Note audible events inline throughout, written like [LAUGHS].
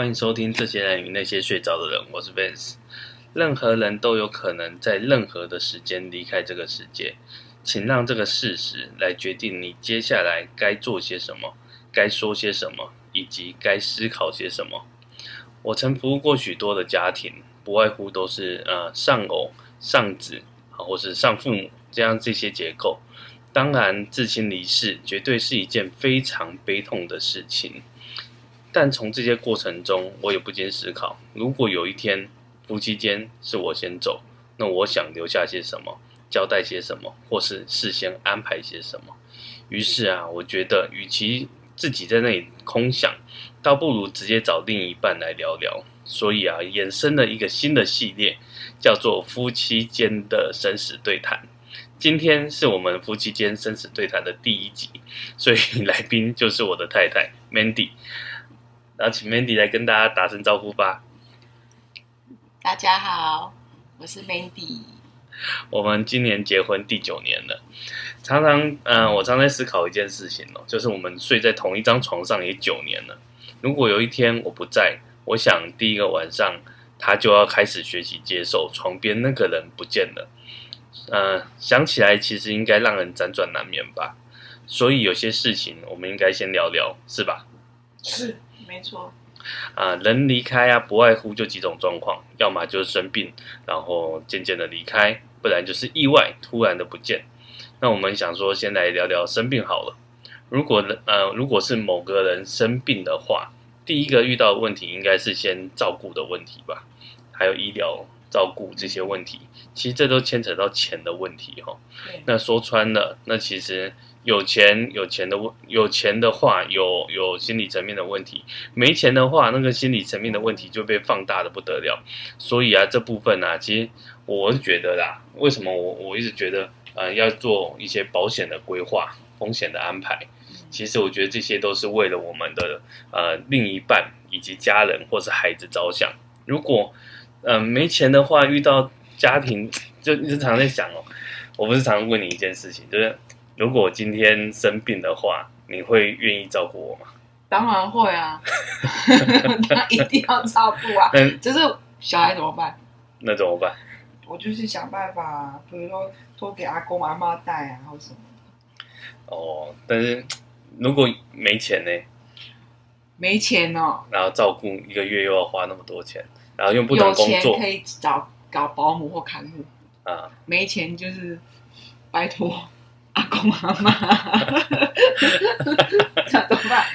欢迎收听《这些人与那些睡着的人》，我是 Vance。任何人都有可能在任何的时间离开这个世界，请让这个事实来决定你接下来该做些什么，该说些什么，以及该思考些什么。我曾服务过许多的家庭，不外乎都是呃丧偶、丧子，或是丧父母这样这些结构。当然，至亲离世绝对是一件非常悲痛的事情。但从这些过程中，我也不禁思考：如果有一天夫妻间是我先走，那我想留下些什么，交代些什么，或是事先安排些什么？于是啊，我觉得与其自己在那里空想，倒不如直接找另一半来聊聊。所以啊，衍生了一个新的系列，叫做夫妻间的生死对谈。今天是我们夫妻间生死对谈的第一集，所以 [LAUGHS] 来宾就是我的太太 Mandy。然后请 Mandy 来跟大家打声招呼吧。大家好，我是 Mandy。我们今年结婚第九年了，常常，嗯、呃，我常在思考一件事情哦，就是我们睡在同一张床上也九年了。如果有一天我不在，我想第一个晚上他就要开始学习接受床边那个人不见了。嗯、呃，想起来其实应该让人辗转难眠吧。所以有些事情我们应该先聊聊，是吧？是。没错，啊，人离开啊，不外乎就几种状况，要么就是生病，然后渐渐的离开，不然就是意外，突然的不见。那我们想说，先来聊聊生病好了。如果呃，如果是某个人生病的话，第一个遇到的问题应该是先照顾的问题吧，还有医疗照顾这些问题，其实这都牵扯到钱的问题哈。那说穿了，那其实。有钱有钱的问，有钱的话有有心理层面的问题，没钱的话，那个心理层面的问题就被放大的不得了。所以啊，这部分啊，其实我是觉得啦，为什么我我一直觉得呃要做一些保险的规划、风险的安排？其实我觉得这些都是为了我们的呃另一半以及家人或是孩子着想。如果呃没钱的话，遇到家庭就一直常在想哦，我不是常问你一件事情，就是。如果今天生病的话，你会愿意照顾我吗？当然会啊，[LAUGHS] 那一定要照顾啊。嗯，就是小孩怎么办？那怎么办？我就是想办法，比如说托给阿公阿妈带啊，或什么的。哦，但是如果没钱呢？没钱哦。然后照顾一个月又要花那么多钱，然后又不能工作，可以找搞保姆或看护啊。没钱就是拜托。阿公阿妈？[LAUGHS]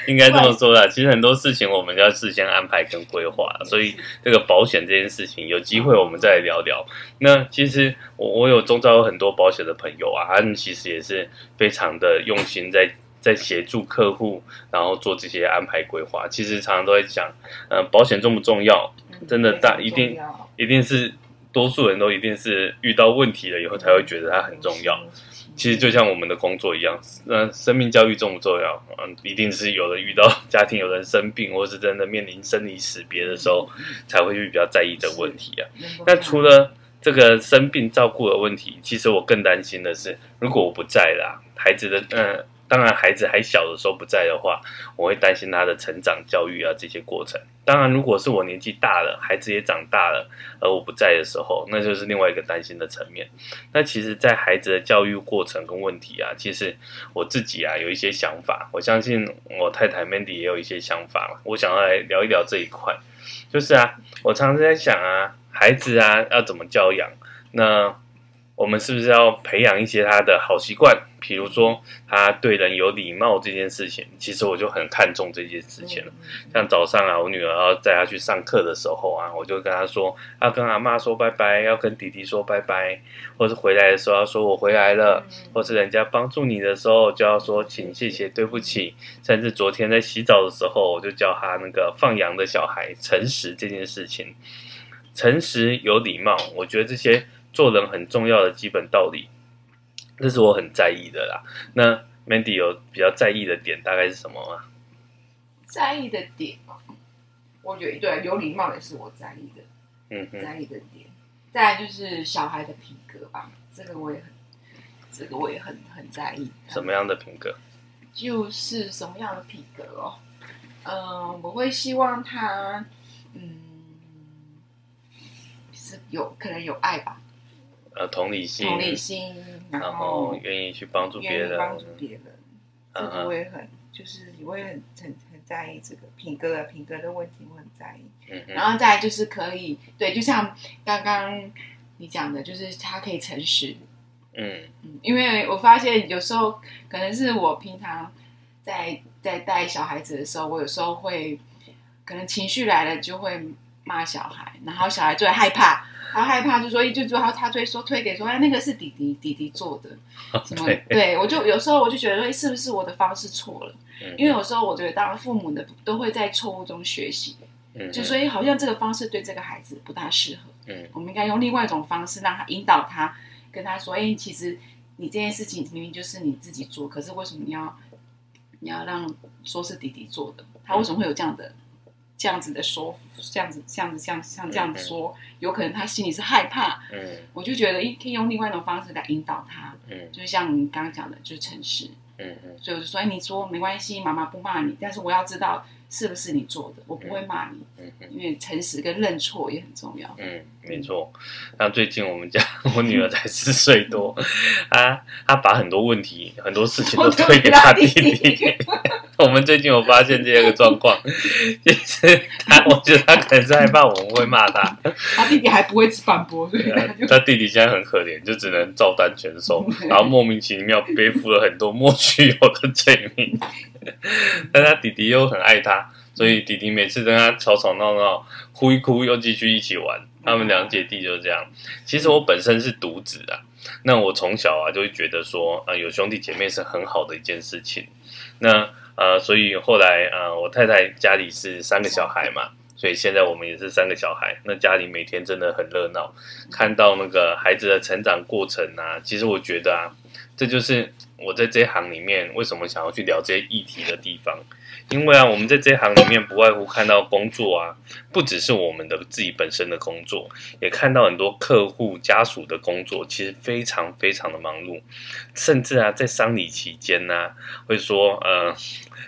应该这么说啦。其实很多事情我们要事先安排跟规划，所以这个保险这件事情，有机会我们再来聊聊。那其实我我有中招有很多保险的朋友啊，他们其实也是非常的用心在在协助客户，然后做这些安排规划。其实常常都在讲，嗯、呃，保险重不重要？真的大一定一定是多数人都一定是遇到问题了以后才会觉得它很重要。其实就像我们的工作一样，那生命教育重不重要？嗯，一定是有人遇到家庭有人生病，或是真的面临生离死别的时候，才会去比较在意这个问题啊。那除了这个生病照顾的问题，其实我更担心的是，如果我不在啦，孩子的嗯。当然，孩子还小的时候不在的话，我会担心他的成长、教育啊这些过程。当然，如果是我年纪大了，孩子也长大了，而我不在的时候，那就是另外一个担心的层面。那其实，在孩子的教育过程跟问题啊，其实我自己啊有一些想法，我相信我太太 Mandy 也有一些想法。我想要来聊一聊这一块，就是啊，我常常在想啊，孩子啊要怎么教养？那我们是不是要培养一些他的好习惯？比如说，他对人有礼貌这件事情，其实我就很看重这件事情了。像早上啊，我女儿要带她去上课的时候啊，我就跟她说，要跟阿妈说拜拜，要跟弟弟说拜拜，或是回来的时候要说我回来了，或是人家帮助你的时候就要说请谢谢对不起。甚至昨天在洗澡的时候，我就教他那个放羊的小孩诚实这件事情，诚实有礼貌，我觉得这些做人很重要的基本道理。这是我很在意的啦。那 Mandy 有比较在意的点，大概是什么吗？在意的点，我觉得对，有礼貌也是我在意的。嗯哼，在意的点。再来就是小孩的品格吧，这个我也很，这个我也很很在意。什么样的品格？就是什么样的品格哦？嗯、呃，我会希望他嗯，是有可能有爱吧。呃，同理心，同理心，然后愿意去帮助别人，帮助别人，这个我也很，就是我也很很很在意这个品格的品格的问题，我很在意。嗯，然后再来就是可以，对，就像刚刚你讲的，就是他可以诚实。嗯嗯，因为我发现有时候可能是我平常在在带小孩子的时候，我有时候会可能情绪来了就会骂小孩，然后小孩就会害怕。他害怕，就说，就说他他推说推给说，哎，那个是弟弟弟弟做的，什么？对，我就有时候我就觉得说，是不是我的方式错了？因为有时候我觉得，当父母的都会在错误中学习，就所以好像这个方式对这个孩子不大适合。嗯，我们应该用另外一种方式让他引导他，跟他说，哎，其实你这件事情明明就是你自己做，可是为什么你要你要让说是弟弟做的？他为什么会有这样的？这样子的说，这样子，这样子，这样像这样子说，有可能他心里是害怕。嗯，我就觉得，可以用另外一种方式来引导他。嗯，就是像你刚刚讲的，就是诚实。嗯嗯，所以我就说，哎，你说没关系，妈妈不骂你，但是我要知道。是不是你做的？我不会骂你，嗯嗯，因为诚实跟认错也很重要。嗯，没错。那最近我们家 [LAUGHS] 我女儿才四岁多，[LAUGHS] 她她把很多问题、很多事情都推给她弟弟。[LAUGHS] 我们最近有发现这个状况，其实她，我觉得她可能是害怕我们会骂她。她弟弟还不会反驳，对吧？她弟弟现在很可怜，就只能照单全收，然后莫名其妙背负了很多莫须有的罪名。[LAUGHS] 但他弟弟又很爱他，所以弟弟每次跟他吵吵闹闹，哭一哭又继续一起玩。他们两姐弟就是这样。其实我本身是独子啊，那我从小啊就会觉得说，啊、呃，有兄弟姐妹是很好的一件事情。那呃，所以后来呃，我太太家里是三个小孩嘛，所以现在我们也是三个小孩。那家里每天真的很热闹，看到那个孩子的成长过程啊，其实我觉得啊，这就是。我在这行里面，为什么想要去聊这些议题的地方？因为啊，我们在这一行里面不外乎看到工作啊，不只是我们的自己本身的工作，也看到很多客户家属的工作，其实非常非常的忙碌，甚至啊，在丧礼期间呢、会说呃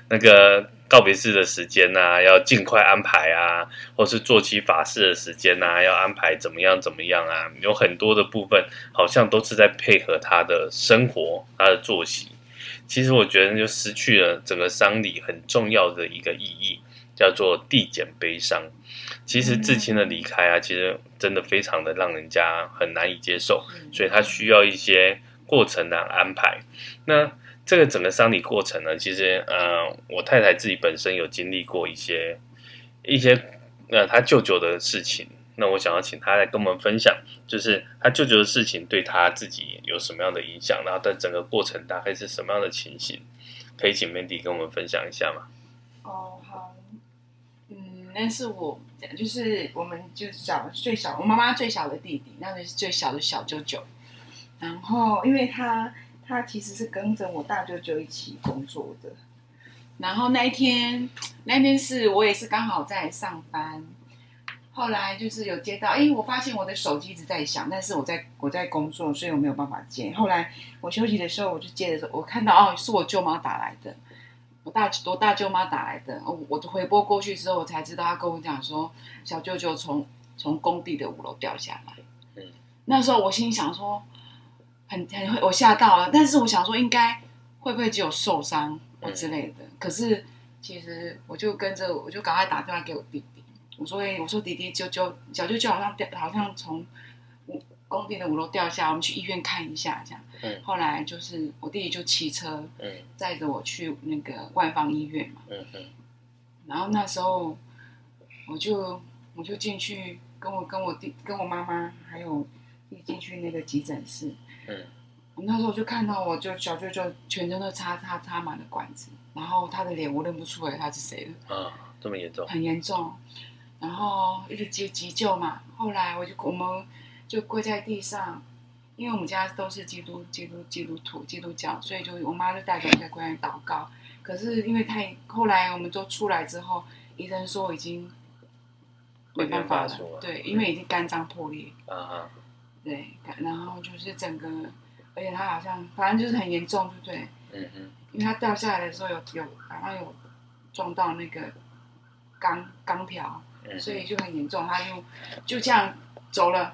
那个。告别式的时间呐、啊，要尽快安排啊，或是做起法事的时间呐、啊，要安排怎么样怎么样啊？有很多的部分好像都是在配合他的生活，他的作息。其实我觉得就失去了整个丧礼很重要的一个意义，叫做递减悲伤。其实至亲的离开啊，其实真的非常的让人家很难以接受，所以他需要一些过程的安排。那。这个整个丧礼过程呢，其实，呃，我太太自己本身有经历过一些一些，呃，她舅舅的事情。那我想要请她来跟我们分享，就是她舅舅的事情对她自己有什么样的影响，然后在整个过程大概是什么样的情形，可以请 Mandy 跟我们分享一下吗？哦，好，嗯，那是我，就是我们就小最小，我妈妈最小的弟弟，那个是最小的小舅舅，然后因为他。他其实是跟着我大舅舅一起工作的，然后那一天，那天是我也是刚好在上班，后来就是有接到，哎，我发现我的手机一直在响，但是我在我在工作，所以我没有办法接。后来我休息的时候，我就接的时候，我看到哦，是我舅妈打来的，我大我大舅妈打来的，我我回拨过去之后，我才知道，他跟我讲说，小舅舅从从工地的五楼掉下来。嗯，那时候我心里想说。很很会，我吓到了。但是我想说，应该会不会只有受伤或之类的？嗯、可是其实我就跟着，我就赶快打电话给我弟弟。我说：“哎，我说弟弟，舅舅小舅舅好像掉，好像从五工地的五楼掉下，我们去医院看一下。”这样。嗯。后来就是我弟弟就骑车，嗯，载着我去那个万方医院嘛。嗯嗯。然后那时候我就我就进去跟我跟我弟跟我妈妈还有弟进去那个急诊室。嗯，我那时候就看到，我就小舅舅全身都插插插满了管子，然后他的脸我认不出来他是谁了。啊，这么严重？很严重，然后一直急急救嘛。后来我就我们就跪在地上，因为我们家都是基督基督基督徒基督教，所以就我妈就带着我在跪在祷告。可是因为太后来我们都出来之后，医生说已经没办法了，对，因为已经肝脏破裂。对，然后就是整个，而且他好像反正就是很严重，对不对？嗯嗯。因为他掉下来的时候有有好像有撞到那个钢钢条，嗯、所以就很严重，他就就这样走了。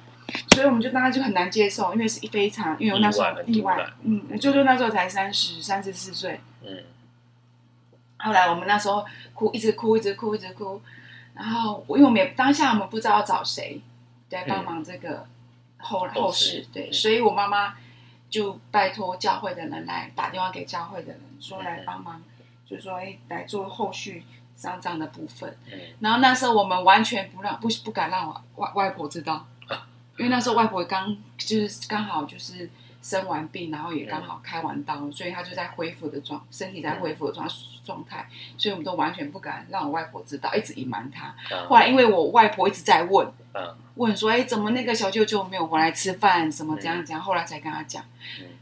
所以我们就当时就很难接受，因为是一非常，因为我那时候意外，嗯，就就那时候才三十三十四岁，嗯。后来我们那时候哭，一直哭，一直哭，一直哭。然后因为我们也当下我们不知道要找谁来帮忙这个后、嗯、后事，对，嗯、所以我妈妈就拜托教会的人来打电话给教会的人，说来帮忙，嗯、就说哎来做后续丧葬的部分。嗯、然后那时候我们完全不让不不敢让我外外婆知道。[LAUGHS] 因为那时候外婆刚就是刚好就是生完病，然后也刚好开完刀，所以他就在恢复的状，身体在恢复的状状态，所以我们都完全不敢让我外婆知道，一直隐瞒她。后来因为我外婆一直在问，问说，哎，怎么那个小舅舅没有回来吃饭？什么这样这样？后来才跟他讲。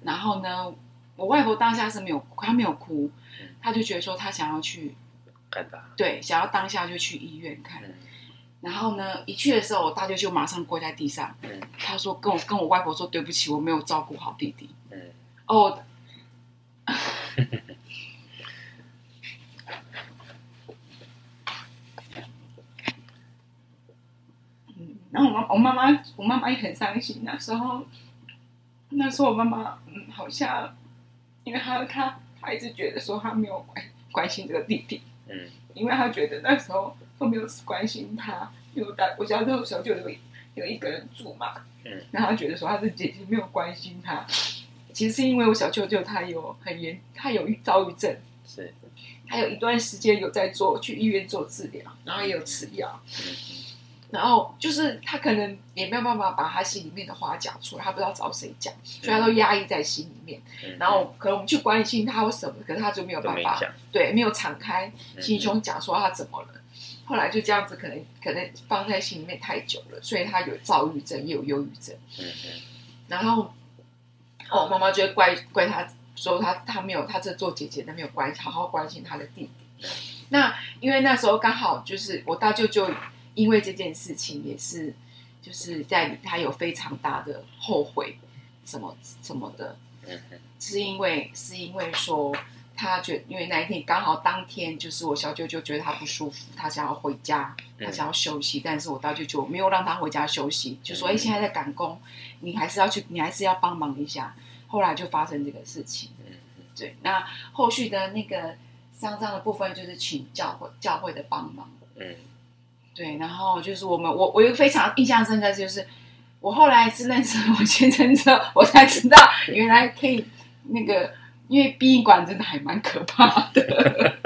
然后呢，我外婆当下是没有，她没有哭，她就觉得说她想要去看他，对，想要当下就去医院看。然后呢，一去的时候，我大舅舅马上跪在地上，嗯、他说：“跟我跟我外婆说对不起，我没有照顾好弟弟。嗯”哦，[LAUGHS] 嗯，然后我妈我妈妈我妈妈也很伤心。那时候，那时候我妈妈嗯，好像因为她她她一直觉得说她没有关关心这个弟弟，嗯，因为她觉得那时候。都没有关心他，因为我大我家那时候就有有一个人住嘛，嗯，然后他觉得说他是姐姐没有关心他，其实是因为我小舅舅他有很严，他有躁郁症，是，他有一段时间有在做去医院做治疗，然后也有吃药，嗯，然后就是他可能也没有办法把他心里面的话讲出来，他不知道找谁讲，所以他都压抑在心里面，嗯，然后可能我们去关心他或什么，可是他就没有办法，对，没有敞开心胸讲说他怎么了。后来就这样子，可能可能放在心里面太久了，所以他有躁郁症，也有忧郁症。嗯嗯。然后，哦，妈妈就会怪怪他，说他他没有他这做姐姐的没有关好好关心他的弟弟。那因为那时候刚好就是我大舅舅，因为这件事情也是就是在他有非常大的后悔，什么什么的。是因为是因为说。他觉得，因为那一天刚好当天就是我小舅舅觉得他不舒服，他想要回家，他想要休息，嗯、但是我大舅舅没有让他回家休息，就说：“哎、嗯，现在在赶工，你还是要去，你还是要帮忙一下。”后来就发生这个事情。嗯，对。那后续的那个丧葬的部分就是请教会教会的帮忙。嗯，对。然后就是我们，我我有非常印象深刻，就是我后来是认识我先生之后，我才知道原来可以那个。因为殡仪馆真的还蛮可怕的，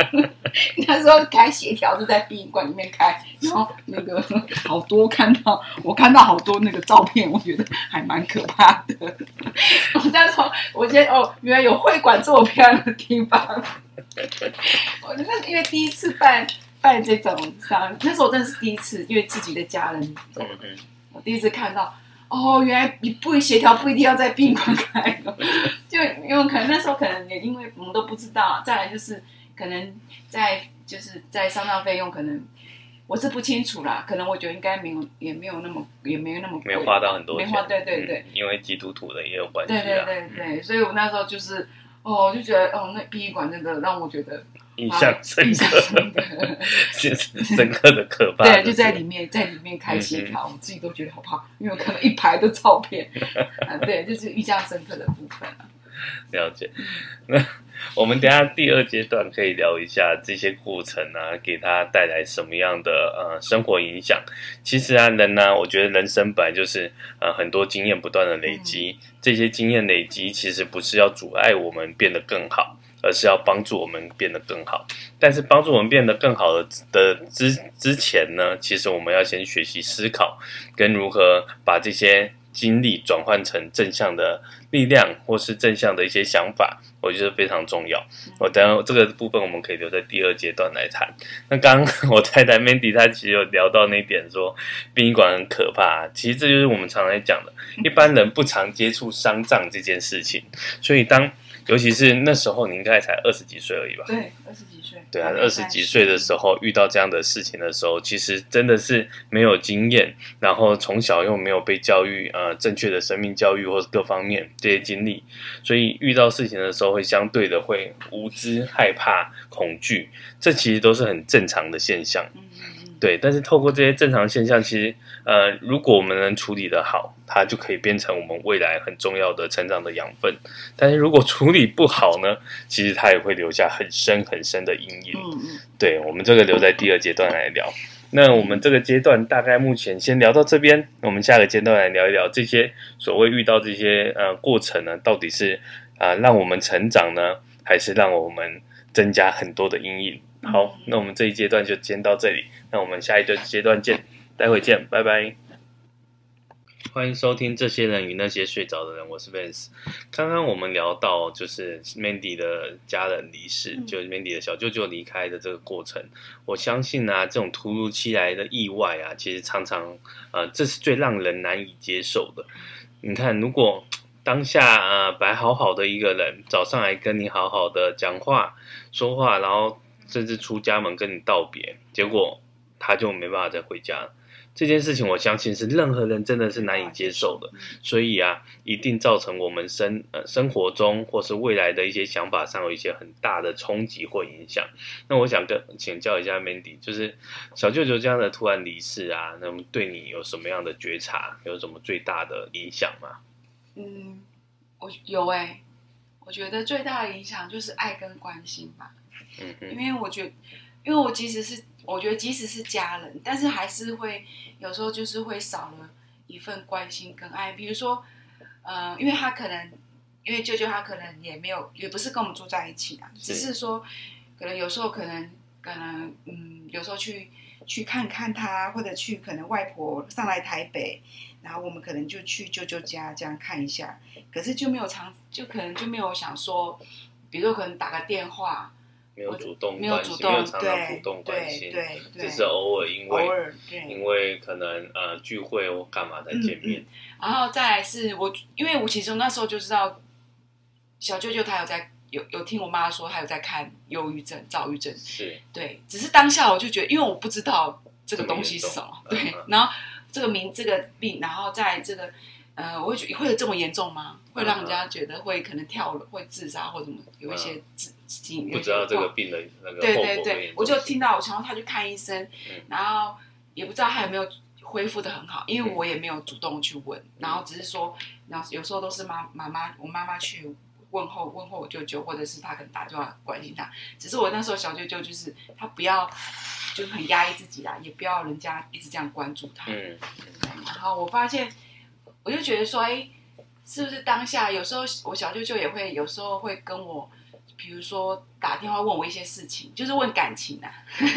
那时候开协调是在殡仪馆里面开，然后那个 [LAUGHS] 好多看到我看到好多那个照片，我觉得还蛮可怕的。我那时候我觉得哦，原来有会馆这么漂亮的地方。我觉得因为第一次办办这种丧，那时候真的是第一次，因为自己的家人，我第一次看到。哦，原来你不协调不一定要在殡仪馆开，就因为可能那时候可能也因为我们都不知道，再来就是可能在就是在丧葬费用可能我是不清楚啦，可能我觉得应该没有也没有那么也没有那么，没有花到很多钱，没花对对对、嗯，因为基督徒的也有关系，对对对对，所以我那时候就是哦，我就觉得哦，那殡仪馆真的让我觉得。印象深刻，[LAUGHS] 深刻的可怕。对，就在里面，在里面开协调，我自己都觉得好怕，因为我看到一排的照片。啊，对，就是印象深刻的部分。[LAUGHS] 了解。那我们等下第二阶段可以聊一下这些过程啊，给他带来什么样的呃生活影响。其实啊，人呢、啊，我觉得人生本来就是呃很多经验不断的累积，这些经验累积其实不是要阻碍我们变得更好。而是要帮助我们变得更好，但是帮助我们变得更好的的之之前呢，其实我们要先学习思考，跟如何把这些经历转换成正向的力量，或是正向的一些想法，我觉得非常重要。我等下这个部分我们可以留在第二阶段来谈。那刚刚 [LAUGHS] 我太太 Mandy 她其实有聊到那点说，殡仪馆很可怕，其实这就是我们常常讲的，一般人不常接触丧葬这件事情，所以当尤其是那时候，你应该才二十几岁而已吧？对，二十几岁。对啊，二十几岁的时候遇到这样的事情的时候，其实真的是没有经验，然后从小又没有被教育呃正确的生命教育或者各方面这些经历，所以遇到事情的时候会相对的会无知、害怕、恐惧，这其实都是很正常的现象。嗯。对，但是透过这些正常现象，其实呃，如果我们能处理得好，它就可以变成我们未来很重要的成长的养分。但是如果处理不好呢，其实它也会留下很深很深的阴影。嗯嗯，对，我们这个留在第二阶段来聊。那我们这个阶段大概目前先聊到这边，我们下个阶段来聊一聊这些所谓遇到这些呃过程呢，到底是啊、呃、让我们成长呢，还是让我们增加很多的阴影？好，那我们这一阶段就先到这里，那我们下一个阶段见，待会见，拜拜。欢迎收听《这些人与那些睡着的人》，我是 Vance。刚刚我们聊到就是 Mandy 的家人离世，嗯、就是 Mandy 的小舅舅离开的这个过程。我相信啊，这种突如其来的意外啊，其实常常呃，这是最让人难以接受的。你看，如果当下呃，白好好的一个人，早上来跟你好好的讲话说话，然后甚至出家门跟你道别，结果他就没办法再回家了。这件事情，我相信是任何人真的是难以接受的，所以啊，一定造成我们生呃生活中或是未来的一些想法上有一些很大的冲击或影响。那我想跟请教一下 Mandy，就是小舅舅这样的突然离世啊，那么对你有什么样的觉察，有什么最大的影响吗？嗯，我有哎、欸，我觉得最大的影响就是爱跟关心吧。嗯嗯，因为我觉得，因为我其实是。我觉得即使是家人，但是还是会有时候就是会少了一份关心跟爱。比如说，呃，因为他可能，因为舅舅他可能也没有，也不是跟我们住在一起啊，只是说，可能有时候可能可能嗯，有时候去去看看他，或者去可能外婆上来台北，然后我们可能就去舅舅家这样看一下，可是就没有常，就可能就没有想说，比如说可能打个电话。没有主动关心，没有，常常主动关心，只是偶尔因为因为可能呃聚会或干嘛才见面。嗯嗯。然后再来是我，因为我其实那时候就知道小舅舅他有在有有听我妈说他有在看忧郁症、躁郁症，是对。只是当下我就觉得，因为我不知道这个东西是什么，对。然后这个名这个病，然后在这个。呃，我会觉得会有这么严重吗？会让人家觉得会可能跳楼、会自杀或者什么，有一些自己不知道这个病的那个对对对，我就听到我想要他去看医生，嗯、然后也不知道他有没有恢复的很好，因为我也没有主动去问，嗯、然后只是说，然后有时候都是妈妈妈我妈妈去问候问候我舅舅，或者是他可能打电话关心他，只是我那时候小舅舅就是他不要就是很压抑自己啦，也不要人家一直这样关注他，嗯，然后我发现。我就觉得说，哎，是不是当下有时候我小舅舅也会有时候会跟我，比如说打电话问我一些事情，就是问感情啊，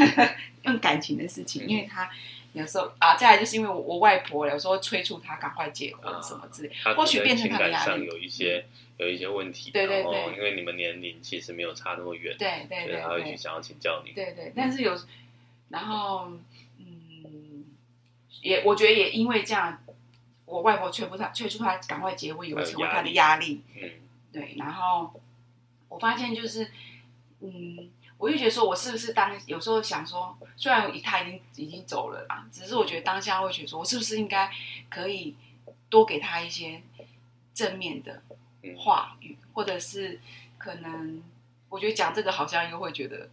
[LAUGHS] 问感情的事情，因为他有时候啊，再来就是因为我，我外婆有时候催促他赶快结婚什么之类，啊、或许变成他的压力，有一些有一些问题，对对对，因为你们年龄其实没有差那么远，对对对，他会去想要请教你，对对，但是有，然后嗯，也我觉得也因为这样。我外婆催不他，催促他赶快结婚，有成为他的压力。嗯，对。然后我发现就是，嗯，我就觉得说，我是不是当有时候想说，虽然他已经已经走了啦，只是我觉得当下会觉得说，我是不是应该可以多给他一些正面的话语，或者是可能我觉得讲这个好像又会觉得，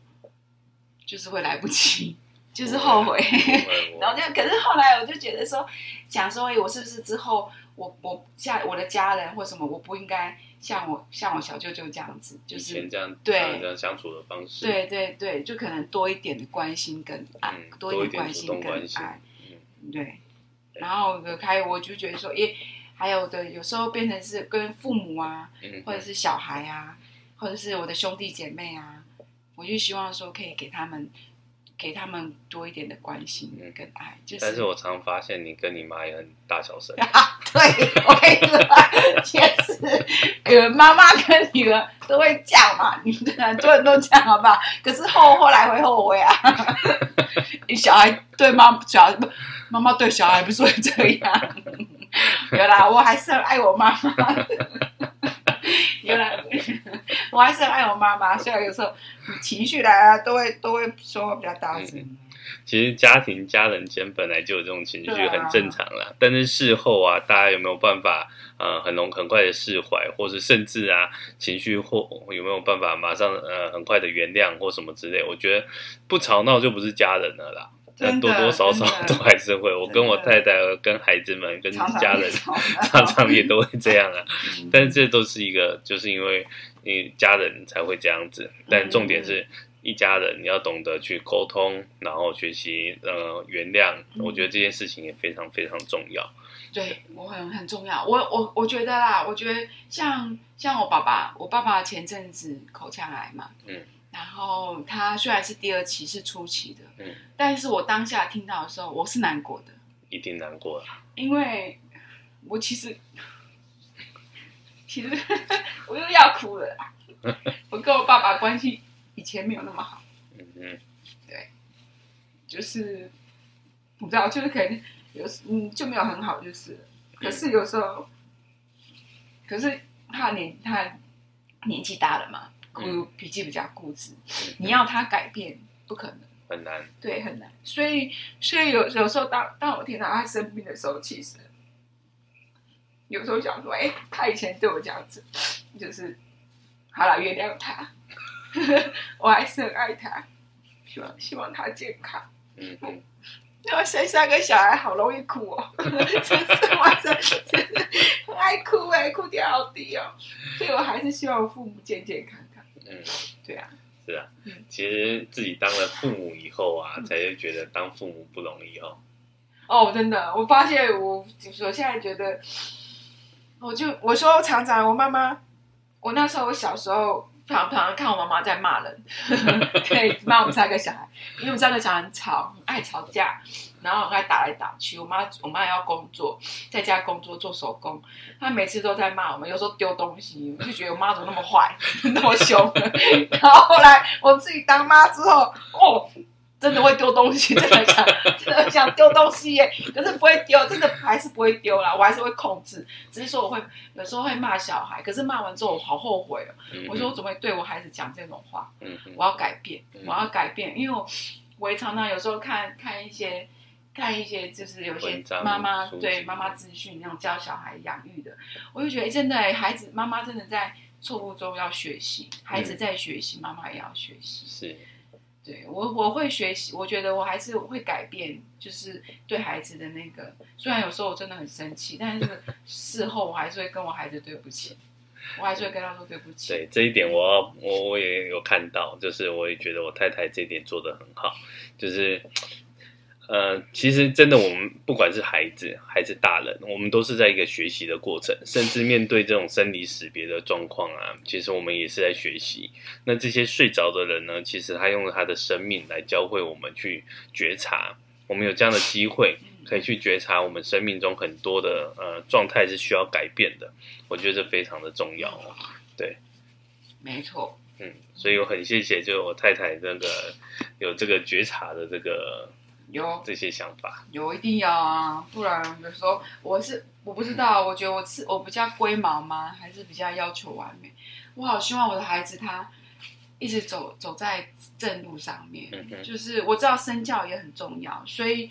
就是会来不及。就是后悔，[LAUGHS] 然后就可是后来我就觉得说，想说，哎，我是不是之后我我像我的家人或什么，我不应该像我像我小舅舅这样子，就是这样对这样相处的方式，对对对，就可能多一点的关心跟爱，嗯、多一点关心跟爱，嗯、对。然后还有我就觉得说，哎，还有的有时候变成是跟父母啊，嗯、或者是小孩啊，或者是我的兄弟姐妹啊，我就希望说可以给他们。给他们多一点的关心跟爱，就是。但是我常发现你跟你妈也很大小声。[LAUGHS] 对，我跟你说，[LAUGHS] 其实呃，妈妈跟女儿都会讲嘛，你们很多人都这样，好不好？可是后后来会后悔啊。[LAUGHS] 小孩对妈小孩不，妈妈对小孩不是会这样。原来我还是很爱我妈妈的。[LAUGHS] 原来 [LAUGHS] 我还是很爱我妈妈，虽然有时候情绪来啊，都会都会说话比较大声。嗯。其实家庭家人间本来就有这种情绪，很正常啦。啊、但是事后啊，大家有没有办法呃很容很快的释怀，或是甚至啊情绪或有没有办法马上呃很快的原谅或什么之类？我觉得不吵闹就不是家人了啦。但多多少少 [LAUGHS] 都还是会。我跟我太太、跟孩子们、跟家人，[LAUGHS] 常常也都会这样啊。[LAUGHS] 但是这都是一个，就是因为你家人才会这样子。但重点是一家人，你要懂得去沟通，然后学习呃原谅。我觉得这件事情也非常非常重要。对，我很很重要。我我我觉得啦，我觉得像像我爸爸，我爸爸前阵子口腔癌嘛，嗯。然后他虽然是第二期是初期的，嗯，但是我当下听到的时候，我是难过的，一定难过了，因为我其实 [LAUGHS] 其实 [LAUGHS] 我又要哭了，[LAUGHS] 我跟我爸爸关系以前没有那么好，嗯嗯，对，就是我不知道，就是可能有时嗯就没有很好，就是，可是有时候，可是他年他年纪大了嘛。嗯，脾气比较固执，你要他改变不可能，很难，对，很难。所以，所以有有时候当当我听到他生病的时候，其实有时候想说，哎，他以前对我这样子，就是好了，原谅他，[LAUGHS] 我还是很爱他，希望希望他健康。嗯嗯。因为生三个小孩好容易哭哦，真是晚上真的很爱哭哎，哭点好低哦，所以我还是希望我父母健健康。嗯，对啊，是啊，其实自己当了父母以后啊，才会觉得当父母不容易哦。哦，真的，我发现我，就现在觉得，我就我说常常我妈妈，我那时候我小时候常常看我妈妈在骂人，[LAUGHS] 对，骂我们三个小孩，因为我们三个小孩很吵，很爱吵架。然后还打来打去，我妈我妈也要工作，在家工作做手工，她每次都在骂我们，有时候丢东西，我就觉得我妈怎么那么坏，[LAUGHS] 那么凶。然后后来我自己当妈之后，哦，真的会丢东西，[LAUGHS] 真的想真的想丢东西耶，可是不会丢，真的还是不会丢啦，我还是会控制，只是说我会有时候会骂小孩，可是骂完之后我好后悔哦，嗯、我说我怎么会对我孩子讲这种话？嗯、我要改变，我要改变，因为我我也常常有时候看看一些。看一些就是有些妈妈对妈妈资讯那种教小孩养育的，我就觉得真的孩子妈妈真的在错误中要学习，孩子在学习，妈妈也要学习。是，对我我会学习，我觉得我还是会改变，就是对孩子的那个，虽然有时候我真的很生气，但是事后我还是会跟我孩子对不起，我还是会跟他说对不起。对这一点我，我我我也有看到，就是我也觉得我太太这一点做得很好，就是。呃，其实真的，我们不管是孩子还是大人，我们都是在一个学习的过程，甚至面对这种生离死别的状况啊，其实我们也是在学习。那这些睡着的人呢，其实他用了他的生命来教会我们去觉察，我们有这样的机会可以去觉察我们生命中很多的呃状态是需要改变的。我觉得这非常的重要哦。对，没错，嗯，所以我很谢谢，就是我太太那个有这个觉察的这个。有这些想法，有一定要啊，不然有时候我是我不知道，我觉得我是我比较龟毛吗？还是比较要求完美？我好希望我的孩子他一直走走在正路上面，就是我知道身教也很重要，所以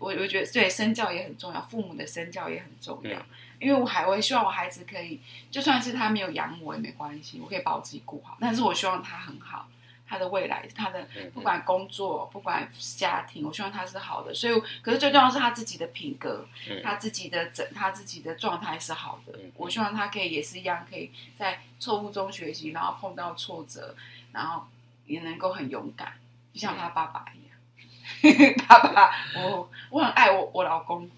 我我觉得对身教也很重要，父母的身教也很重要，嗯、因为我还我也希望我孩子可以，就算是他没有养我也没关系，我可以把我自己顾好，但是我希望他很好。他的未来，他的不管工作，不管家庭，我希望他是好的。所以，可是最重要是他自己的品格，他自己的整，他自己的状态是好的。我希望他可以也是一样，可以在错误中学习，然后碰到挫折，然后也能够很勇敢，就像他爸爸一样。[LAUGHS] 爸爸，我我很爱我我老公，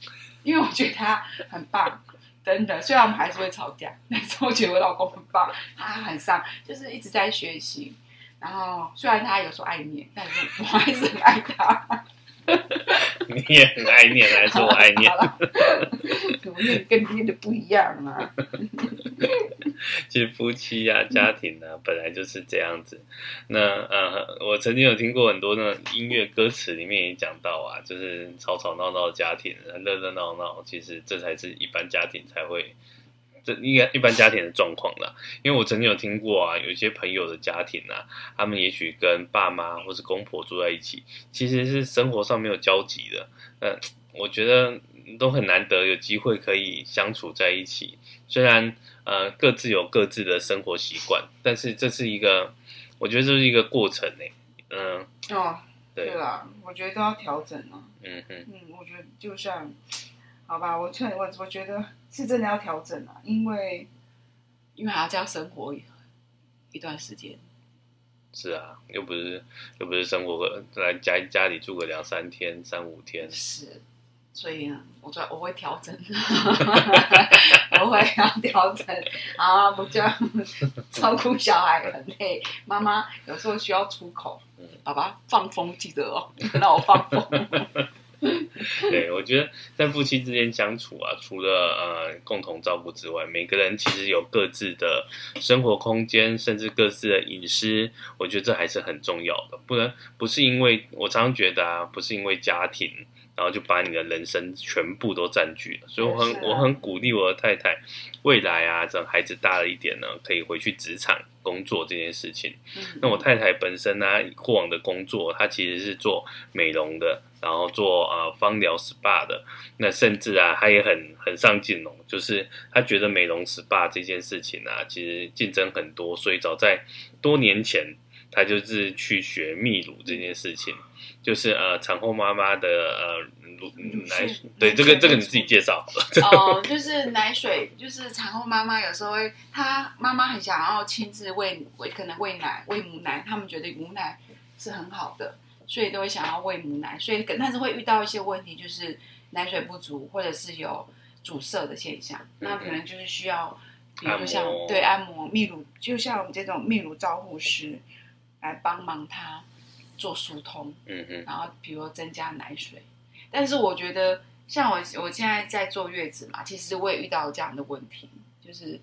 因为我觉得他很棒，真的。虽然我们还是会吵架，但是我觉得我老公很棒，他很上，就是一直在学习。然后虽然他有时候爱念，但是我还是很爱他。[LAUGHS] 你也很爱念，还是我爱念？怎么念跟念的不一样啊？[LAUGHS] 其实夫妻啊，家庭啊，本来就是这样子。那呃，我曾经有听过很多那音乐歌词里面也讲到啊，就是吵吵闹闹的家庭，热热闹闹，其实这才是一般家庭才会。这应该一般家庭的状况啦，因为我曾经有听过啊，有一些朋友的家庭啊，他们也许跟爸妈或是公婆住在一起，其实是生活上没有交集的。嗯，我觉得都很难得有机会可以相处在一起。虽然呃各自有各自的生活习惯，但是这是一个，我觉得这是一个过程呢。嗯，哦，对啊，我觉得都要调整啊。嗯哼嗯，我觉得就像，好吧，我劝我我觉得是真的要调整啊，因为因为还要这样生活一一段时间。是啊，又不是又不是生活个来家家里住个两三天、三五天。是，所以呢，我在我会调整，[LAUGHS] 我会要调整啊，不这样照顾小孩很累。妈妈有时候需要出口，爸爸放风记得哦，让我放风。[LAUGHS] [LAUGHS] 对，我觉得在夫妻之间相处啊，除了呃共同照顾之外，每个人其实有各自的生活空间，甚至各自的隐私，我觉得这还是很重要的。不能不是因为我常常觉得啊，不是因为家庭，然后就把你的人生全部都占据了。所以我很我很鼓励我的太太，未来啊，等孩子大了一点呢，可以回去职场工作这件事情。那我太太本身呢，过往的工作，她其实是做美容的。然后做呃芳疗 SPA 的，那甚至啊，他也很很上进哦，就是他觉得美容 SPA 这件事情啊，其实竞争很多，所以早在多年前，他就是去学泌乳这件事情，就是呃产后妈妈的呃乳奶水，对这个这个你自己介绍好了。哦，就是奶水，就是产后妈妈有时候会，她妈妈很想要亲自喂喂，可能喂奶喂母奶，他们觉得母奶是很好的。所以都会想要喂母奶，所以但是会遇到一些问题，就是奶水不足，或者是有阻塞的现象。嗯、那可能就是需要，比如说像按对按摩泌乳，就像我们这种泌乳照护师来帮忙他做疏通。嗯嗯。然后比如增加奶水，但是我觉得像我我现在在坐月子嘛，其实我也遇到这样的问题，就是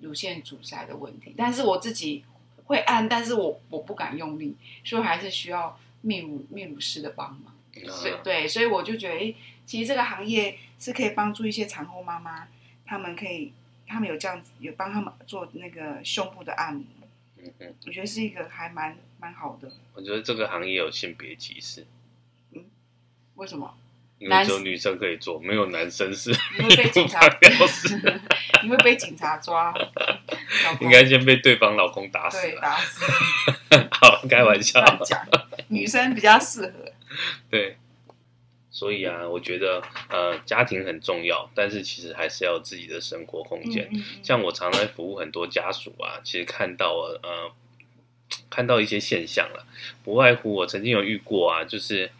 乳腺阻塞的问题。但是我自己会按，但是我我不敢用力，所以还是需要。泌乳泌乳师的帮忙，所以对，所以我就觉得，哎，其实这个行业是可以帮助一些产后妈妈，他们可以，他们有这样子，有帮他们做那个胸部的按摩，嗯嗯，我觉得是一个还蛮蛮好的。我觉得这个行业有性别歧视，嗯，为什么？因为只有女生可以做，没有男生是。你会被警察 [LAUGHS] [LAUGHS] 你会被警察抓，[LAUGHS] 应该先被对方老公打死，对，打死。好，开玩笑。女生比较适合。对，所以啊，我觉得呃，家庭很重要，但是其实还是要有自己的生活空间。嗯嗯嗯，像我常常服务很多家属啊，其实看到呃，看到一些现象了，不外乎我曾经有遇过啊，就是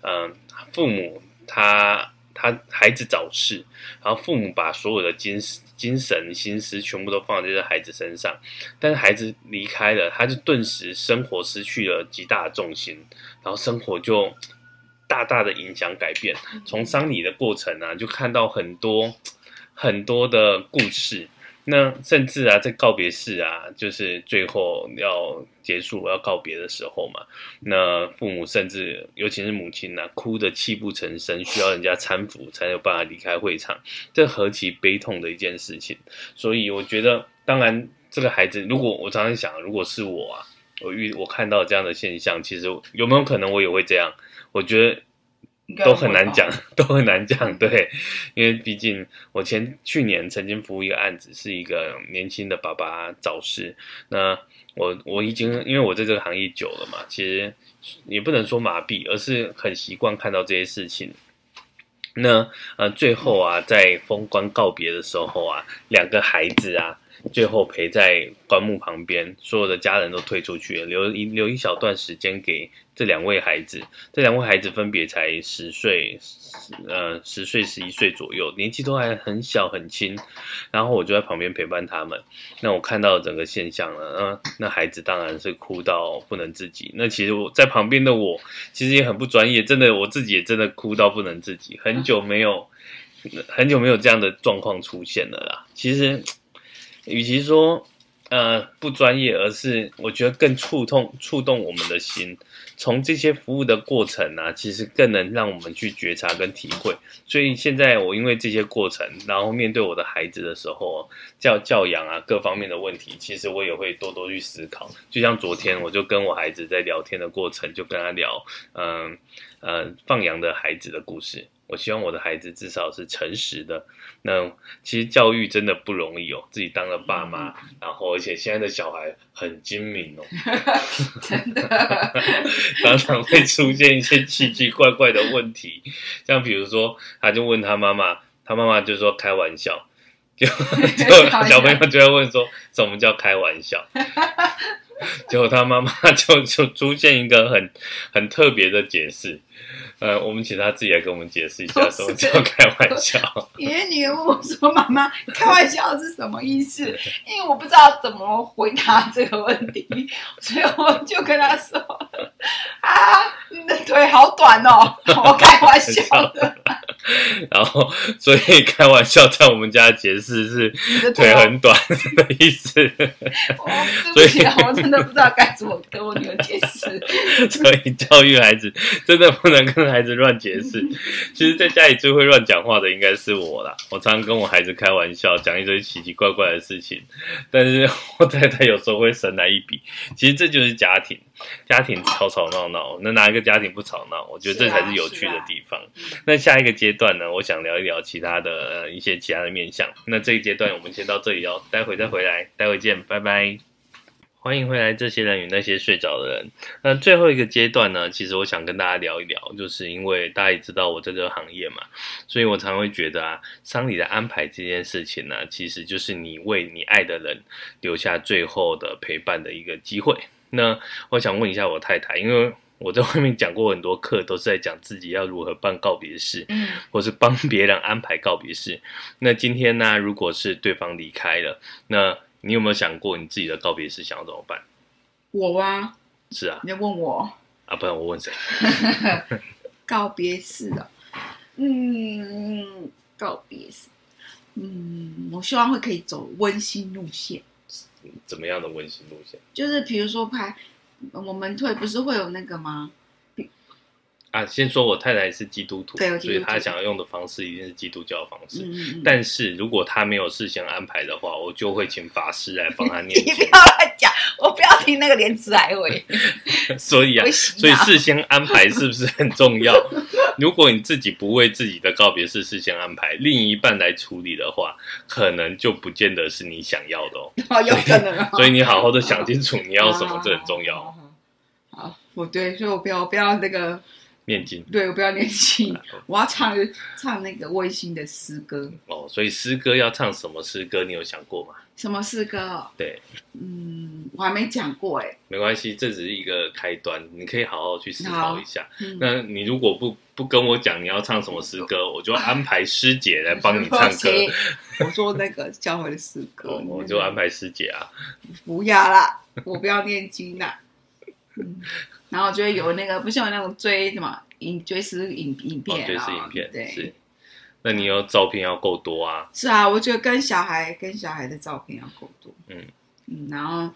嗯、呃，父母。他他孩子早逝，然后父母把所有的精精神心思全部都放在这孩子身上，但是孩子离开了，他就顿时生活失去了极大的重心，然后生活就大大的影响改变。从丧礼的过程啊，就看到很多很多的故事。那甚至啊，在告别式啊，就是最后要结束要告别的时候嘛，那父母甚至尤其是母亲、啊，哭得泣不成声，需要人家搀扶才有办法离开会场，这何其悲痛的一件事情。所以我觉得，当然这个孩子，如果我常常想，如果是我啊，我遇我看到这样的现象，其实有没有可能我也会这样？我觉得。都很难讲，[LAUGHS] 都很难讲，对，因为毕竟我前去年曾经服务一个案子，是一个年轻的爸爸早逝。那我我已经因为我在这个行业久了嘛，其实也不能说麻痹，而是很习惯看到这些事情。那呃，最后啊，在封棺告别的时候啊，两个孩子啊。最后陪在棺木旁边，所有的家人都退出去了，留一留一小段时间给这两位孩子。这两位孩子分别才十岁，呃，十岁十一岁左右，年纪都还很小很轻。然后我就在旁边陪伴他们。那我看到整个现象了，嗯，那孩子当然是哭到不能自己。那其实我在旁边的我，其实也很不专业，真的我自己也真的哭到不能自己。很久没有，很久没有这样的状况出现了啦。其实。与其说，呃，不专业，而是我觉得更触痛、触动我们的心。从这些服务的过程、啊，其实更能让我们去觉察跟体会。所以现在我因为这些过程，然后面对我的孩子的时候，教教养啊各方面的问题，其实我也会多多去思考。就像昨天，我就跟我孩子在聊天的过程，就跟他聊，嗯、嗯、放羊的孩子的故事。我希望我的孩子至少是诚实的。那其实教育真的不容易哦，自己当了爸妈，嗯、然后而且现在的小孩很精明哦，[LAUGHS] 真的，常常会出现一些奇奇怪怪的问题，像比如说，他就问他妈妈，他妈妈就说开玩笑，就 [LAUGHS] 就小朋友就会问说，什么叫开玩笑？[LAUGHS] 结果他妈妈就就出现一个很很特别的解释。呃，我们请他自己来跟我们解释一下，什么叫开玩笑？[LAUGHS] 爷爷女儿问我说：“妈妈，开玩笑是什么意思？”因为我不知道怎么回答这个问题，所以我就跟他说：“啊，你的腿好短哦，我开玩笑的。[LAUGHS] ”然后，所以开玩笑在我们家解释是腿很短的意思。[LAUGHS] 所以，我真的不知道该怎么跟我女儿解释。所以，教育孩子真的不能跟孩子乱解释。[LAUGHS] 其实，在家里最会乱讲话的应该是我啦。我常常跟我孩子开玩笑，讲一堆奇奇怪怪的事情，但是我太太有时候会神来一笔。其实这就是家庭。家庭吵吵闹闹，那哪一个家庭不吵闹？我觉得这才是有趣的地方。啊啊、那下一个阶段呢？我想聊一聊其他的呃一些其他的面向。那这一阶段我们先到这里哦，待会再回来，待会见，拜拜。欢迎回来，这些人与那些睡着的人。那最后一个阶段呢？其实我想跟大家聊一聊，就是因为大家也知道我在这个行业嘛，所以我常会觉得啊，丧礼的安排这件事情呢，其实就是你为你爱的人留下最后的陪伴的一个机会。那我想问一下我太太，因为我在外面讲过很多课，都是在讲自己要如何办告别式，嗯，或是帮别人安排告别式。那今天呢，如果是对方离开了，那你有没有想过你自己的告别式想要怎么办？我啊，是啊，你要问我啊？不然我问谁？[LAUGHS] 告别式的，嗯，告别式，嗯，我希望会可以走温馨路线。怎么样的温馨路线？就是比如说拍，我们退不是会有那个吗？啊，先说我太太是基督徒，所以她想要用的方式一定是基督教的方式。嗯嗯，但是如果她没有事先安排的话，我就会请法师来帮她念。[LAUGHS] 你不要乱讲，我不要听那个连词来回。[LAUGHS] 所以啊，所以事先安排是不是很重要？[LAUGHS] 如果你自己不为自己的告别式事先安排，另一半来处理的话，可能就不见得是你想要的哦。哦，有可能哦。所以你好好的想清楚你要什么，这很重要。好，我对，所以我不要不要那个。念经，对，我不要念经，我要唱唱那个卫星的诗歌。哦，所以诗歌要唱什么诗歌？你有想过吗？什么诗歌？对，嗯，我还没讲过哎。没关系，这只是一个开端，你可以好好去思考一下。嗯、那你如果不不跟我讲你要唱什么诗歌，我就安排师姐来帮你唱歌。[LAUGHS] 我说那个教会的诗歌，哦、我就安排师姐啊。不要啦，我不要念经啦。嗯 [LAUGHS] 然后就会有那个，不像有那种追什么影追思影影片，追思影片，对，是。那你要照片要够多啊。是啊，我觉得跟小孩跟小孩的照片要够多。嗯嗯，然后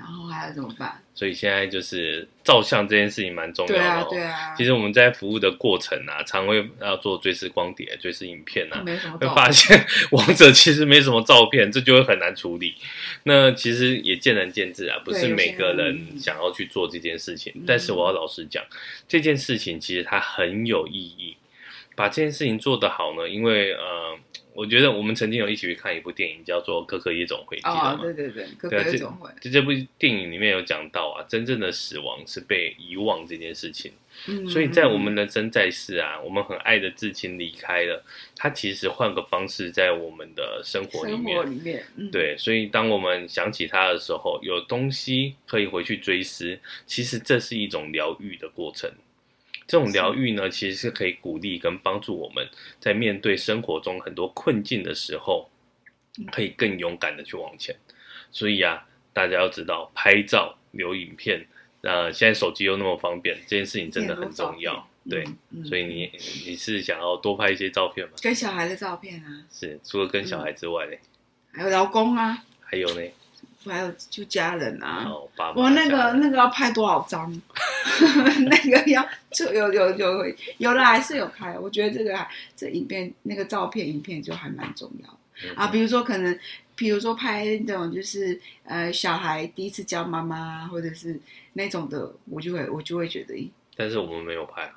然后还要怎么办？所以现在就是照相这件事情蛮重要的。对啊，对啊。其实我们在服务的过程啊，常会要做追思光碟、追思影片啊，没什么会发现 [LAUGHS] 王者其实没什么照片，这就会很难处理。那其实也见仁见智啊，不是每个人想要去做这件事情。但是我要老实讲，这件事情其实它很有意义。把这件事情做得好呢，因为呃。我觉得我们曾经有一起去看一部电影，叫做《可可夜总会》，记得吗？对对对，可可夜总会。这这部电影里面有讲到啊，真正的死亡是被遗忘这件事情。嗯，所以在我们人生在世啊，我们很爱的至亲离开了，他其实换个方式在我们的生活里面。生活里面，嗯，对，所以当我们想起他的时候，有东西可以回去追思，其实这是一种疗愈的过程。这种疗愈呢，其实是可以鼓励跟帮助我们在面对生活中很多困境的时候，可以更勇敢的去往前。所以啊，大家要知道，拍照留影片，呃，现在手机又那么方便，这件事情真的很重要。对，所以你你是想要多拍一些照片吗？跟小孩的照片啊。是，除了跟小孩之外嘞，还有老公啊，还有呢。还有就家人啊，我、哦、那个那个要拍多少张？[LAUGHS] 那个要就有有有有的还是有拍。我觉得这个还这影片那个照片影片就还蛮重要、嗯、啊。比如说可能，比如说拍那种就是呃小孩第一次叫妈妈，或者是那种的，我就会我就会觉得。但是我们没有拍啊。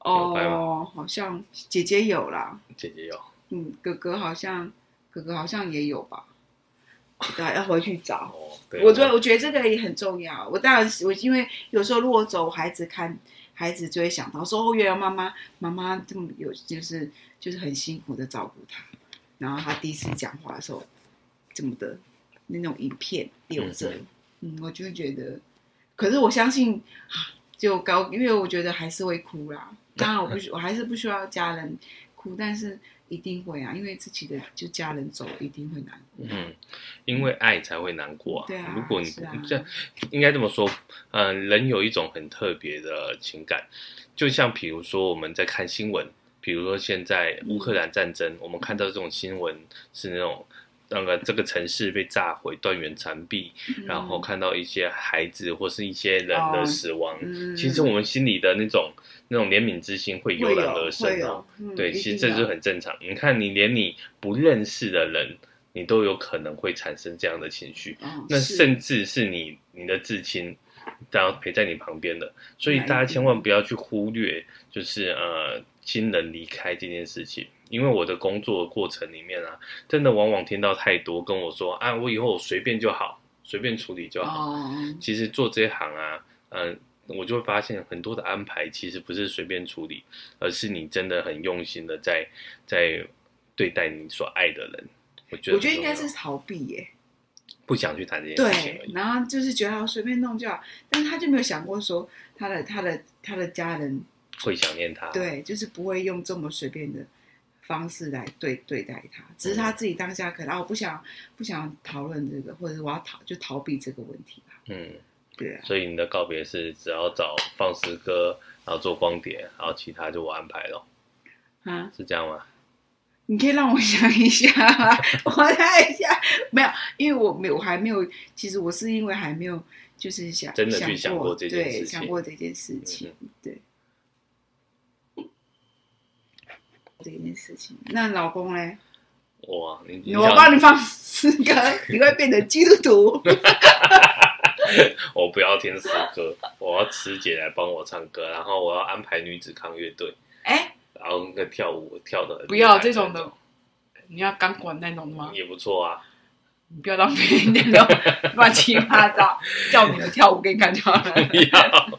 哦，好像姐姐有啦，姐姐有，嗯，哥哥好像哥哥好像也有吧，对，要回去找。哦，我觉得我觉得这个也很重要。我当然我因为有时候如果走孩子看孩子就会想到说，哦，原来妈妈妈妈这么有就是就是很辛苦的照顾他，然后他第一次讲话的时候这么的那种影片留着，嗯，嗯，我就会觉得，可是我相信就高，因为我觉得还是会哭啦。当然，我不需，我还是不需要家人哭，但是一定会啊，因为自己的就家人走，一定会难过。嗯，因为爱才会难过啊。对啊，如果你这应该这么说，呃，人有一种很特别的情感，就像比如说我们在看新闻，比如说现在乌克兰战争，嗯，我们看到这种新闻是那种。那个这个城市被炸毁，断垣残壁，嗯，然后看到一些孩子或是一些人的死亡，哦嗯，其实我们心里的那种那种怜悯之心会油然而生哦。对，其实这是很正常。你看，你连你不认识的人，你都有可能会产生这样的情绪，哦，那甚至是你你的至亲，然后陪在你旁边的，所以大家千万不要去忽略，就是呃亲人离开这件事情。因为我的工作过程里面啊，真的往往听到太多跟我说啊，我以后我随便就好，随便处理就好。Oh. 其实做这一行啊，嗯，我就会发现很多的安排其实不是随便处理，而是你真的很用心的在在对待你所爱的人。我觉得我觉得应该是逃避耶，不想去谈这件事情。对，然后就是觉得随便弄就好，但是他就没有想过说他的他的他的家人会想念他。对，就是不会用这么随便的。方式来对对待他，只是他自己当下可能、嗯、啊，我不想不想讨论这个，或者是我要逃就逃避这个问题吧。嗯，对啊。所以你的告别是只要找放诗歌，然后做光碟，然后其他就我安排了。啊，是这样吗？你可以让我想一下，[LAUGHS] 我看一下，没有，因为我没有，我还没有。其实我是因为还没有，就是想真的去想过这件事情，对，想过这件事情，嗯、对。这件事情，那老公呢？哇，你我帮你放诗歌，你会变成基督徒。[LAUGHS] 我不要听诗歌，我要师姐来帮我唱歌，然后我要安排女子康乐队。哎、欸，然后那个跳舞跳的不要这种的，你要钢管那种的吗？也不错啊，你不要让别人听到 [LAUGHS] 乱七八糟，叫你们跳舞给你看就好了。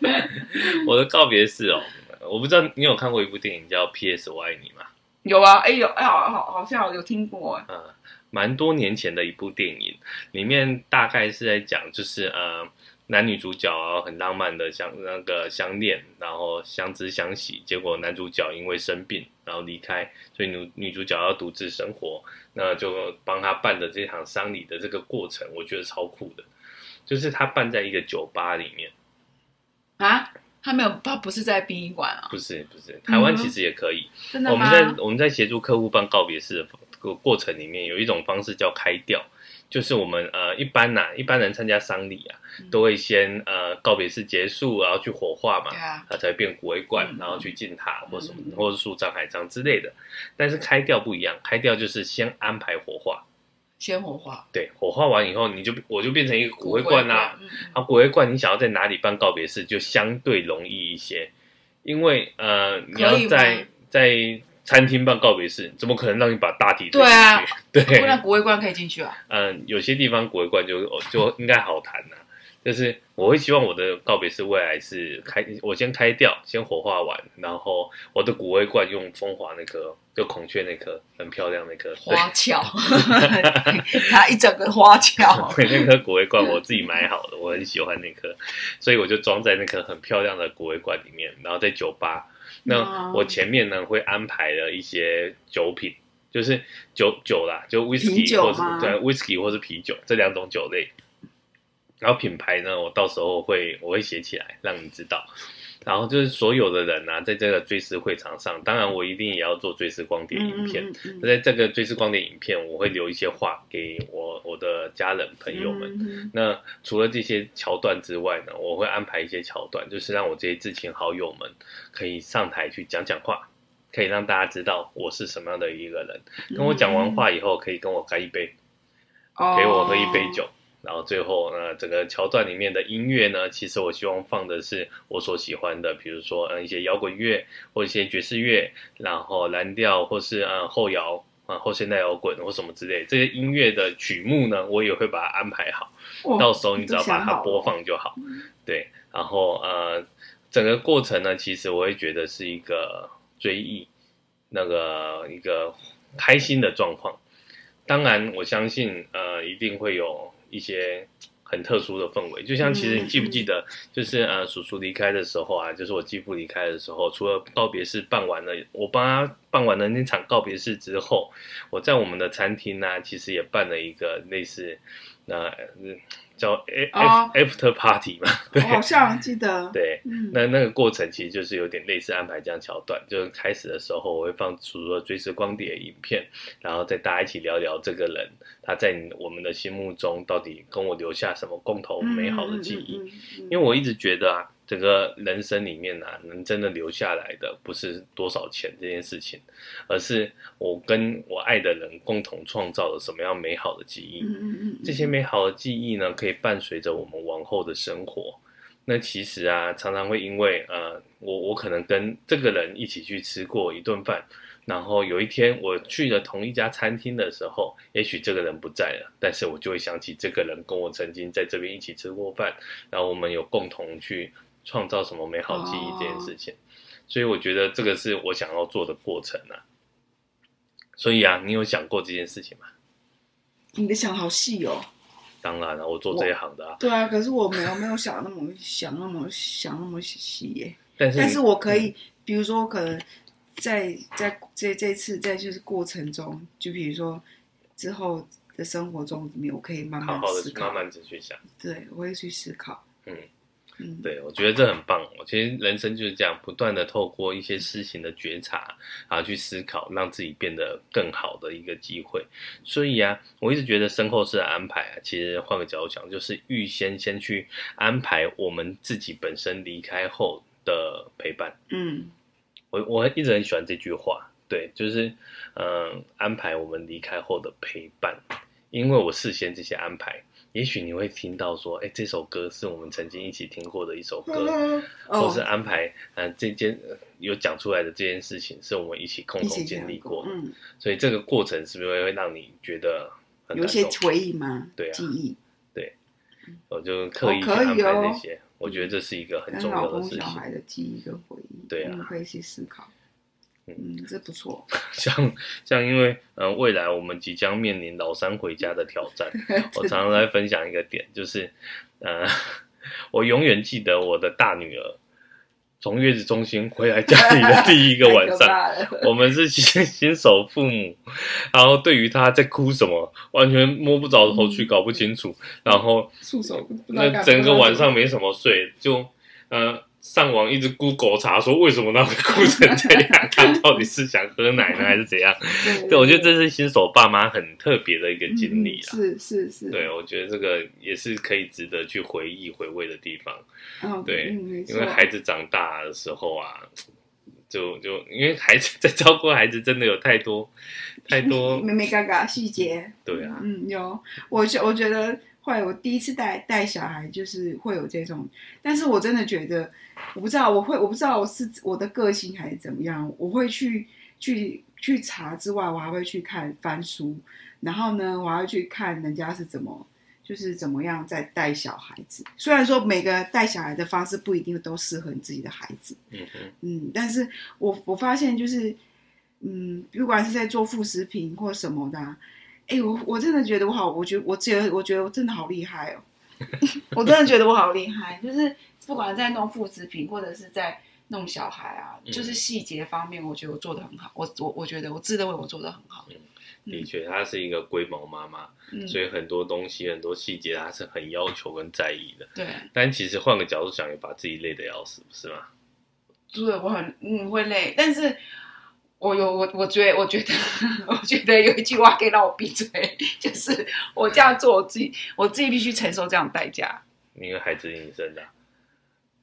[LAUGHS] 我的告别式哦。我不知道你有看过一部电影叫《P.S. 我爱你》吗？有啊，哎、欸、有，哎好好好像有听过。嗯，蛮多年前的一部电影，里面大概是在讲，就是呃男女主角啊很浪漫的相那个相恋，然后相知相惜，结果男主角因为生病然后离开，所以女女主角要独自生活，那就帮他办的这场丧礼的这个过程，我觉得超酷的，就是他办在一个酒吧里面啊。他没有，他不是在殡仪馆啊。不是不是，台湾其实也可以。嗯、真的吗？我们在我们在协助客户办告别式的过过程里面，有一种方式叫开吊，就是我们呃一般呐、啊，一般人参加丧礼啊，嗯、都会先呃告别式结束，然后去火化嘛，啊，才会变骨灰罐，嗯，然后去进塔或什么，嗯，或者树葬海葬之类的。但是开吊不一样，开吊就是先安排火化。先火化，对，火化完以后，你就我就变成一个骨灰罐啦、啊。骨灰罐，你想要在哪里办告别式，就相对容易一些，因为呃，你要在在餐厅办告别式，怎么可能让你把大体对啊？[LAUGHS] 对，不然骨灰罐可以进去啊。嗯、呃，有些地方骨灰罐就就应该好谈呐、啊。就是我会希望我的告别式未来是开，我先开掉，先火化完，然后我的骨灰罐用风华那颗，就孔雀那颗，很漂亮那颗花俏，[LAUGHS] 它一整个花俏。那颗骨灰罐我自己买好的，我很喜欢那颗，所以我就装在那颗很漂亮的骨灰罐里面，然后在酒吧。那我前面呢会安排了一些酒品，就是酒酒啦，就 whisky 或者对 whisky 或是啤酒这两种酒类。然后品牌呢，我到时候会我会写起来，让你知道。然后就是所有的人啊，在这个追思会场上，当然我一定也要做追思光碟影片。嗯嗯嗯、在这个追思光碟影片，我会留一些话给我我的家人朋友们。那除了这些桥段之外呢，我会安排一些桥段，就是让我这些至亲好友们可以上台去讲讲话，可以让大家知道我是什么样的一个人。跟我讲完话以后，可以跟我干一杯，给我喝一杯酒。然后最后呢，整个桥段里面的音乐呢，其实我希望放的是我所喜欢的，比如说嗯一些摇滚乐或一些爵士乐，然后蓝调或是嗯后摇啊后现代摇滚或什么之类，这些音乐的曲目呢，我也会把它安排好，到时候你只要把它播放就好。对，然后呃整个过程呢，其实我会觉得是一个追忆，那个一个开心的状况。当然，我相信呃一定会有。一些很特殊的氛围，就像其实你记不记得，就是呃，叔叔离开的时候啊，就是我继父离开的时候，除了告别式办完了，我帮他办完了那场告别式之后，我在我们的餐厅呢、啊，其实也办了一个类似那。呃叫 after party 嘛，对，好像记得。[LAUGHS] 对，嗯、那那个过程其实就是有点类似安排这样桥段，就是开始的时候我会放出了追思光碟影片，然后再大家一起聊聊这个人，他在我们的心目中到底跟我留下什么共同美好的记忆，因为我一直觉得啊。整个人生里面啊，能真的留下来的不是多少钱这件事情，而是我跟我爱的人共同创造了什么样美好的记忆。这些美好的记忆呢，可以伴随着我们往后的生活。那其实啊，常常会因为呃，我我可能跟这个人一起去吃过一顿饭，然后有一天我去了同一家餐厅的时候，也许这个人不在了，但是我就会想起这个人跟我曾经在这边一起吃过饭，然后我们有共同去。创造什么美好记忆这件事情，oh. 所以我觉得这个是我想要做的过程啊。所以啊，你有想过这件事情吗？你的想好细哦。当然了，我做这一行的啊。对啊，可是我没有没有想那么想那么想那么细耶。但是但是我可以，嗯、比如说可能在在这这次在就是过程中，就比如说之后的生活中里面，我可以慢慢思考，好好的慢慢的去想。对，我会去思考。嗯。对，我觉得这很棒。我其实人生就是这样，不断的透过一些事情的觉察啊，去思考，让自己变得更好的一个机会。所以啊，我一直觉得身后事的安排啊，其实换个角度讲，就是预先先去安排我们自己本身离开后的陪伴。嗯，我我一直很喜欢这句话，对，就是嗯、呃，安排我们离开后的陪伴，因为我事先这些安排。也许你会听到说，哎，这首歌是我们曾经一起听过的一首歌，嗯哦、或是安排，嗯、呃，这件有讲出来的这件事情，是我们一起共同经历过的。嗯，所以这个过程是不是会让你觉得很有些回忆吗？对啊，记忆。对，我就刻意去安排这些，哦哦、我觉得这是一个很重要的事情。小孩的记忆跟回忆，对啊，可以去思考。嗯，这不错。[LAUGHS] 像像因为嗯，未来我们即将面临老三回家的挑战，[LAUGHS] 我常常在分享一个点，就是呃，我永远记得我的大女儿从月子中心回来家里的第一个晚上，[LAUGHS] 我们是新新手父母，然后对于她在哭什么，完全摸不着头绪，搞不清楚，然后束手那整个晚上没什么睡，就呃。上网一直 Google 查说为什么他会哭成这样，他到底是想喝奶呢还是怎样？[LAUGHS] 对，我觉得这是新手爸妈很特别的一个经历啊。是是是。对，我觉得这个也是可以值得去回忆回味的地方。哦，对，嗯、因为孩子长大的时候啊，[TSK] 就就因为孩子在照顾孩子，真的有太多 [LAUGHS] 太多妹妹嘎嘎细节。对啊，嗯，有，我觉我觉得。会，我第一次带带小孩就是会有这种，但是我真的觉得，我不知道我会，我不知道我是我的个性还是怎么样，我会去去去查之外，我还会去看翻书，然后呢，我还会去看人家是怎么，就是怎么样在带小孩子。虽然说每个带小孩的方式不一定都适合你自己的孩子，嗯嗯，但是我我发现就是，嗯，不管是在做副食品或什么的啊。哎、欸，我我真的觉得我好，我觉得我觉得我觉得我真的好厉害哦！[LAUGHS] 我真的觉得我好厉害，就是不管在弄副食品或者是在弄小孩啊，嗯、就是细节方面，我觉得我做的很好。我我我觉得我自认为我做的很好。嗯，的确，她是一个龟毛妈妈，嗯、所以很多东西很多细节她是很要求跟在意的。对，但其实换个角度想，也把自己累得要死，不是吗？对，我很嗯会累，但是。我有我，我觉得，我觉得，[LAUGHS] 我觉得有一句话可以让我闭嘴，就是我这样做，我自己，我自己必须承受这样的代价。因为孩子是你生的，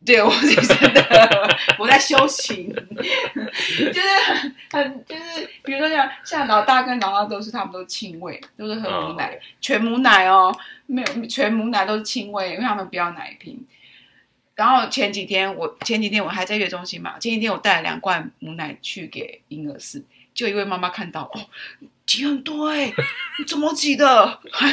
对，我是真的，我在修行，就是很很就是，比如说像像老大跟老二都是他们都是亲喂，都是喝母奶，哦、全母奶哦，没有全母奶都是亲喂，因为他们不要奶瓶。然后前几天我前几天我还在月中心嘛，前几天我带了两罐母奶去给婴儿室，就一位妈妈看到哦。挤很多哎、欸，[LAUGHS] 你怎么挤的？还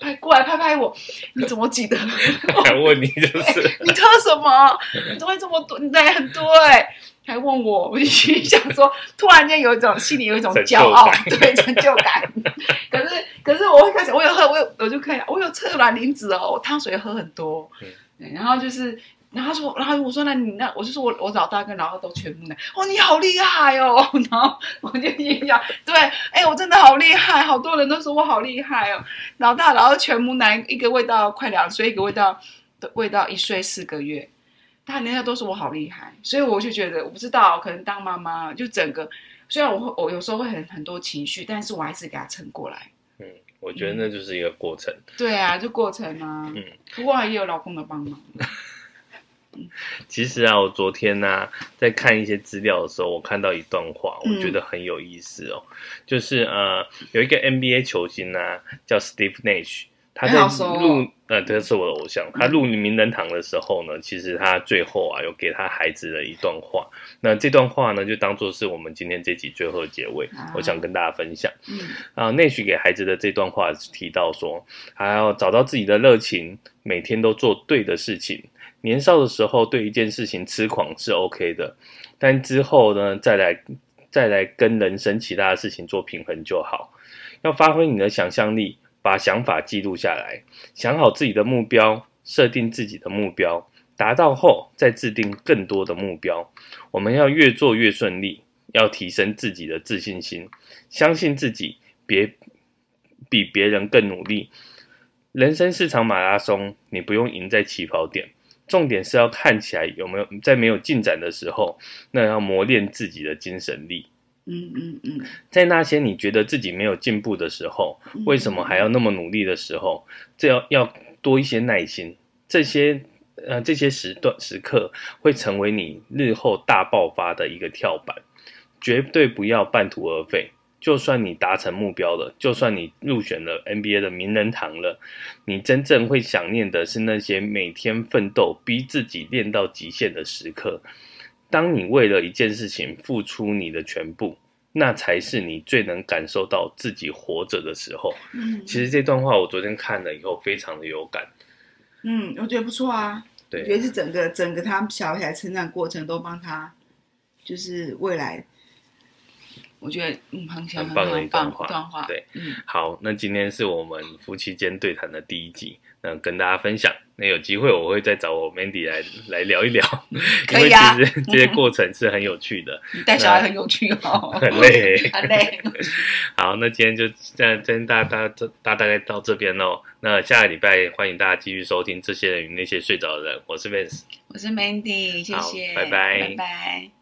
还过来拍拍我，你怎么挤的？[LAUGHS] 还问你就是，欸、[LAUGHS] 你喝什么？你怎么会这么多？你奶很多哎、欸，还问我，我就心想说，突然间有一种心里有一种骄傲，对成就感。可是可是我会开始，我有喝，我有我就看一下，我有测卵磷脂哦，我汤水喝很多，对，然后就是。然后他说，然后我说，那你那我就说我我老大跟老二都全部奶。哦，你好厉害哦！然后我就心想，对，哎，我真的好厉害，好多人都说我好厉害哦。老大老二全母奶，一个喂到快两岁，一个喂到喂到一岁四个月，他人家都说我好厉害，所以我就觉得我不知道，可能当妈妈就整个，虽然我会我有时候会很很多情绪，但是我还是给他撑过来。嗯，我觉得那就是一个过程。嗯、对啊，就过程啊。嗯，不过也有老公的帮忙。其实啊，我昨天呢、啊、在看一些资料的时候，我看到一段话，我觉得很有意思哦。嗯、就是呃，有一个 NBA 球星呢、啊，叫 Steve Nash，他在入呃，他是我的偶像。他入名人堂的时候呢，其实他最后啊，有给他孩子的一段话。那这段话呢，就当做是我们今天这集最后的结尾，啊、我想跟大家分享。嗯啊，Nash 给孩子的这段话提到说，还要找到自己的热情，每天都做对的事情。年少的时候对一件事情痴狂是 OK 的，但之后呢，再来再来跟人生其他的事情做平衡就好。要发挥你的想象力，把想法记录下来，想好自己的目标，设定自己的目标，达到后再制定更多的目标。我们要越做越顺利，要提升自己的自信心，相信自己，别比别人更努力。人生是场马拉松，你不用赢在起跑点。重点是要看起来有没有在没有进展的时候，那要磨练自己的精神力。嗯嗯嗯，在那些你觉得自己没有进步的时候，为什么还要那么努力的时候，这要要多一些耐心。这些呃这些时段时刻会成为你日后大爆发的一个跳板，绝对不要半途而废。就算你达成目标了，就算你入选了 NBA 的名人堂了，你真正会想念的是那些每天奋斗、逼自己练到极限的时刻。当你为了一件事情付出你的全部，那才是你最能感受到自己活着的时候。嗯，其实这段话我昨天看了以后，非常的有感。嗯，我觉得不错啊。对，我觉得是整个整个他小孩成长过程都帮他，就是未来。我觉得嗯，很棒的一段话。段话对，嗯，好，那今天是我们夫妻间对谈的第一集，那跟大家分享。那有机会我会再找我 Mandy 来来聊一聊，可以啊，因为其实 [LAUGHS] 这些过程是很有趣的。你带小孩很有趣哦，[LAUGHS] 很 [LAUGHS] 累，很累。好，那今天就这样，今天大大大大大概到这边喽。那下个礼拜欢迎大家继续收听这些人与那些睡着的人，我是 Vance，我是 Mandy，谢谢，拜拜，拜拜。